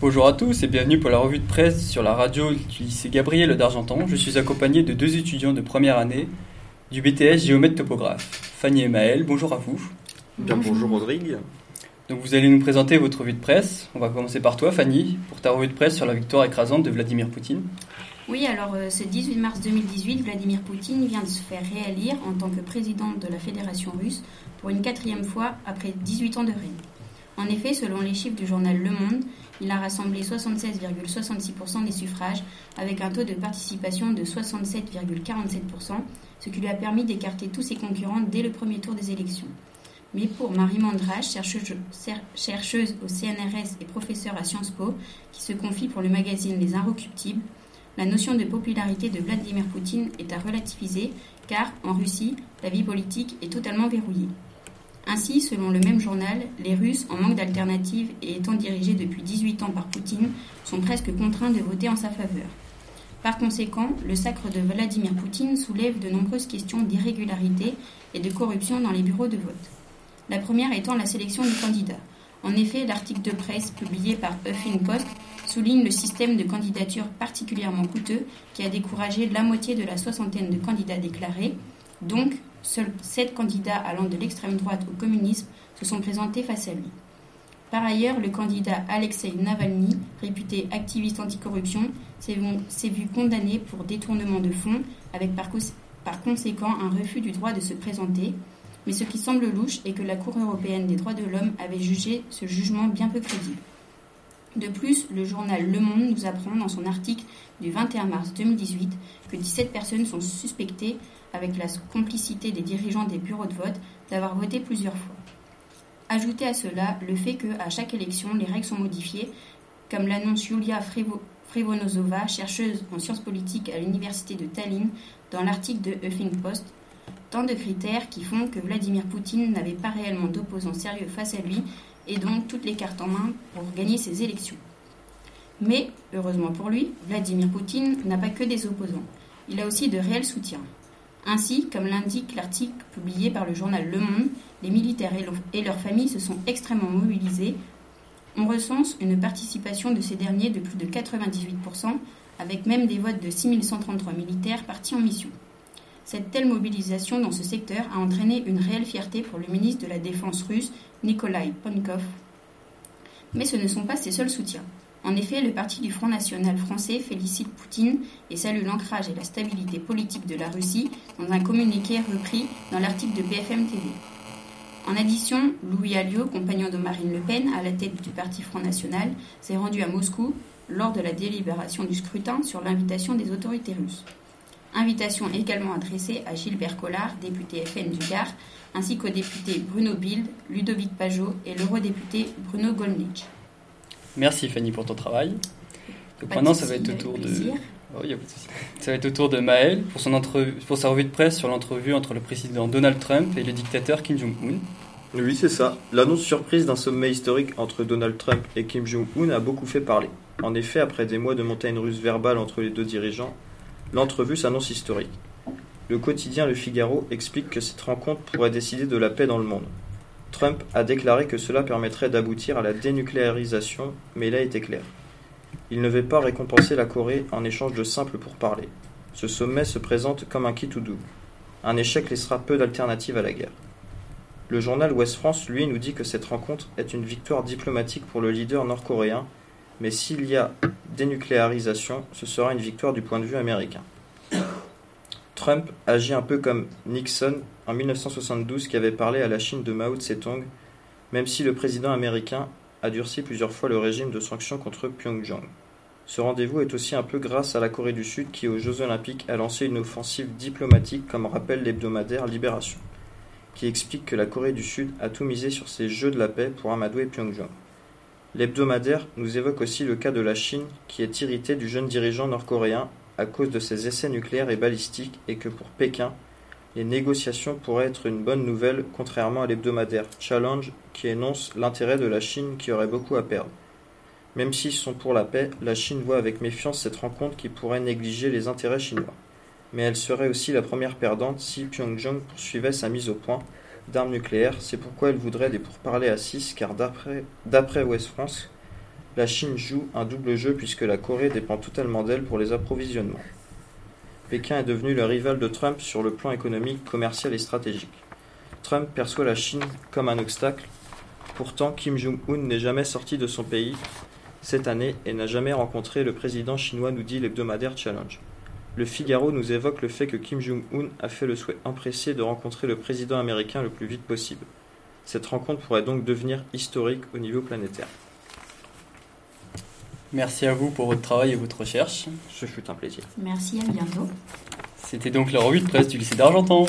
Bonjour à tous et bienvenue pour la revue de presse sur la radio du lycée Gabriel d'Argentan. Je suis accompagné de deux étudiants de première année du BTS géomètre topographe. Fanny et Maël, bonjour à vous. Bien, bonjour Rodrigue. Donc vous allez nous présenter votre revue de presse. On va commencer par toi Fanny pour ta revue de presse sur la victoire écrasante de Vladimir Poutine. Oui, alors euh, ce 18 mars 2018, Vladimir Poutine vient de se faire réélire en tant que président de la Fédération russe pour une quatrième fois après 18 ans de règne. En effet, selon les chiffres du journal Le Monde, il a rassemblé 76,66% des suffrages avec un taux de participation de 67,47%, ce qui lui a permis d'écarter tous ses concurrents dès le premier tour des élections. Mais pour Marie Mandrage, chercheuse, chercheuse au CNRS et professeure à Sciences Po, qui se confie pour le magazine Les Inrecuptibles, la notion de popularité de Vladimir Poutine est à relativiser car, en Russie, la vie politique est totalement verrouillée. Ainsi, selon le même journal, les Russes, en manque d'alternatives et étant dirigés depuis 18 ans par Poutine, sont presque contraints de voter en sa faveur. Par conséquent, le sacre de Vladimir Poutine soulève de nombreuses questions d'irrégularité et de corruption dans les bureaux de vote. La première étant la sélection des candidats. En effet, l'article de presse publié par Huffington souligne le système de candidature particulièrement coûteux qui a découragé la moitié de la soixantaine de candidats déclarés. Donc, Seuls sept candidats allant de l'extrême droite au communisme se sont présentés face à lui. Par ailleurs, le candidat Alexei Navalny, réputé activiste anticorruption, s'est vu condamné pour détournement de fonds, avec par, par conséquent un refus du droit de se présenter. Mais ce qui semble louche est que la Cour européenne des droits de l'homme avait jugé ce jugement bien peu crédible. De plus, le journal Le Monde nous apprend dans son article du 21 mars 2018 que 17 personnes sont suspectées avec la complicité des dirigeants des bureaux de vote, d'avoir voté plusieurs fois. Ajoutez à cela le fait que, à chaque élection, les règles sont modifiées, comme l'annonce Yulia Frivonozova, chercheuse en sciences politiques à l'université de Tallinn, dans l'article de Huffington tant de critères qui font que Vladimir Poutine n'avait pas réellement d'opposants sérieux face à lui et donc toutes les cartes en main pour gagner ses élections. Mais, heureusement pour lui, Vladimir Poutine n'a pas que des opposants. Il a aussi de réels soutiens. Ainsi, comme l'indique l'article publié par le journal Le Monde, les militaires et leurs familles se sont extrêmement mobilisés. On recense une participation de ces derniers de plus de 98%, avec même des votes de 6133 militaires partis en mission. Cette telle mobilisation dans ce secteur a entraîné une réelle fierté pour le ministre de la Défense russe, Nikolai Ponkov. Mais ce ne sont pas ses seuls soutiens. En effet, le Parti du Front National français félicite Poutine et salue l'ancrage et la stabilité politique de la Russie dans un communiqué repris dans l'article de BFM TV. En addition, Louis Alliot, compagnon de Marine Le Pen à la tête du Parti Front National, s'est rendu à Moscou lors de la délibération du scrutin sur l'invitation des autorités russes. Invitation également adressée à Gilbert Collard, député FN du Gard, ainsi qu'aux députés Bruno Bild, Ludovic Pajot et l'eurodéputé Bruno Gollnisch. Merci Fanny pour ton travail. Donc maintenant, ça va être au tour de. Oh, ça va être au tour de Maël pour, son pour sa revue de presse sur l'entrevue entre le président Donald Trump et le dictateur Kim Jong-un. Oui, c'est ça. L'annonce surprise d'un sommet historique entre Donald Trump et Kim Jong-un a beaucoup fait parler. En effet, après des mois de montagne russe verbale entre les deux dirigeants, l'entrevue s'annonce historique. Le quotidien Le Figaro explique que cette rencontre pourrait décider de la paix dans le monde. Trump a déclaré que cela permettrait d'aboutir à la dénucléarisation, mais il a été clair. Il ne veut pas récompenser la Corée en échange de simples pourparlers. Ce sommet se présente comme un kit ou. Un échec laissera peu d'alternatives à la guerre. Le journal Ouest France, lui, nous dit que cette rencontre est une victoire diplomatique pour le leader nord-coréen, mais s'il y a dénucléarisation, ce sera une victoire du point de vue américain. Trump agit un peu comme Nixon en 1972 qui avait parlé à la Chine de Mao Tse-tung, même si le président américain a durci plusieurs fois le régime de sanctions contre Pyongyang. Ce rendez-vous est aussi un peu grâce à la Corée du Sud qui, aux Jeux Olympiques, a lancé une offensive diplomatique comme rappelle l'hebdomadaire Libération, qui explique que la Corée du Sud a tout misé sur ces Jeux de la paix pour amadouer Pyongyang. L'hebdomadaire nous évoque aussi le cas de la Chine qui est irritée du jeune dirigeant nord-coréen à cause de ses essais nucléaires et balistiques et que pour Pékin, les négociations pourraient être une bonne nouvelle contrairement à l'hebdomadaire Challenge qui énonce l'intérêt de la Chine qui aurait beaucoup à perdre. Même s'ils sont pour la paix, la Chine voit avec méfiance cette rencontre qui pourrait négliger les intérêts chinois. Mais elle serait aussi la première perdante si Pyongyang poursuivait sa mise au point, d'armes nucléaires. C'est pourquoi elle voudrait des pourparlers à 6, car d'après Ouest France, la Chine joue un double jeu puisque la Corée dépend totalement d'elle pour les approvisionnements. Pékin est devenu le rival de Trump sur le plan économique, commercial et stratégique. Trump perçoit la Chine comme un obstacle. Pourtant, Kim Jong-un n'est jamais sorti de son pays cette année et n'a jamais rencontré le président chinois, nous dit l'hebdomadaire Challenge. Le Figaro nous évoque le fait que Kim Jong-un a fait le souhait empressé de rencontrer le président américain le plus vite possible. Cette rencontre pourrait donc devenir historique au niveau planétaire. Merci à vous pour votre travail et votre recherche. Ce fut un plaisir. Merci, à bientôt. C'était donc la revue de presse du lycée d'Argentan.